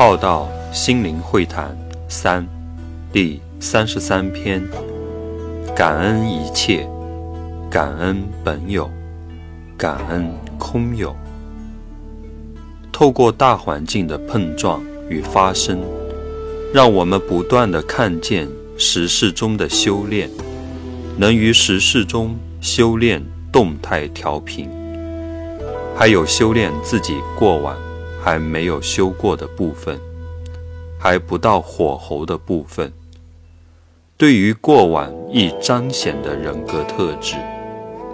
浩道心灵会谈三第三十三篇：感恩一切，感恩本有，感恩空有。透过大环境的碰撞与发生，让我们不断的看见时事中的修炼，能于时事中修炼动态调频，还有修炼自己过往还没有修过的部分，还不到火候的部分。对于过往易彰显的人格特质，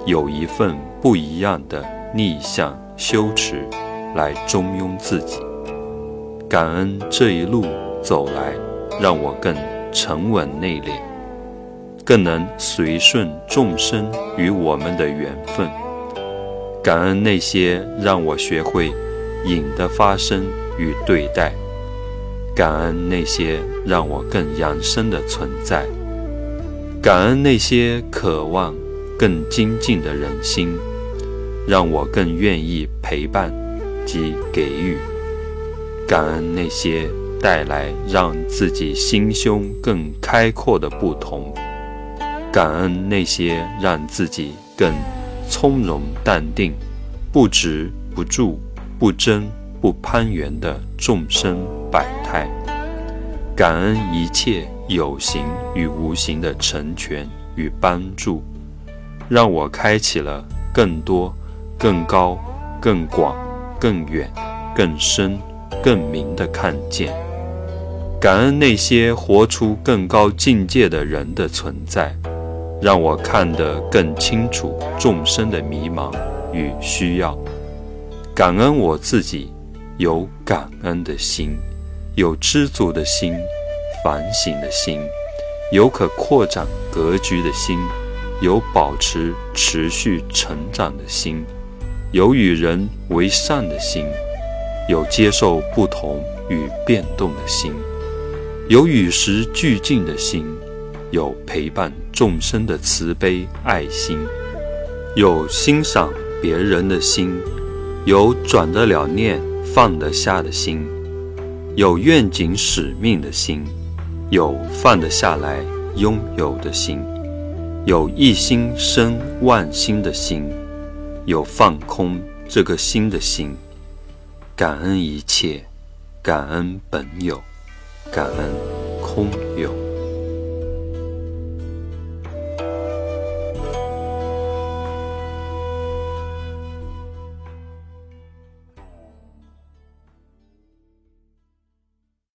有一份不一样的逆向修持。来中庸自己，感恩这一路走来，让我更沉稳内敛，更能随顺众生与我们的缘分。感恩那些让我学会隐的发生与对待，感恩那些让我更养生的存在，感恩那些渴望更精进的人心，让我更愿意陪伴。及给予，感恩那些带来让自己心胸更开阔的不同，感恩那些让自己更从容淡定、不执不住、不争不攀援的众生百态，感恩一切有形与无形的成全与帮助，让我开启了更多、更高、更广。更远、更深、更明的看见，感恩那些活出更高境界的人的存在，让我看得更清楚众生的迷茫与需要。感恩我自己有感恩的心，有知足的心，反省的心，有可扩展格局的心，有保持持续成长的心。有与人为善的心，有接受不同与变动的心，有与时俱进的心，有陪伴众生的慈悲爱心，有欣赏别人的心，有转得了念放得下的心，有愿景使命的心，有放得下来拥有的心，有一心生万心的心。有放空这个心的心，感恩一切，感恩本有，感恩空有。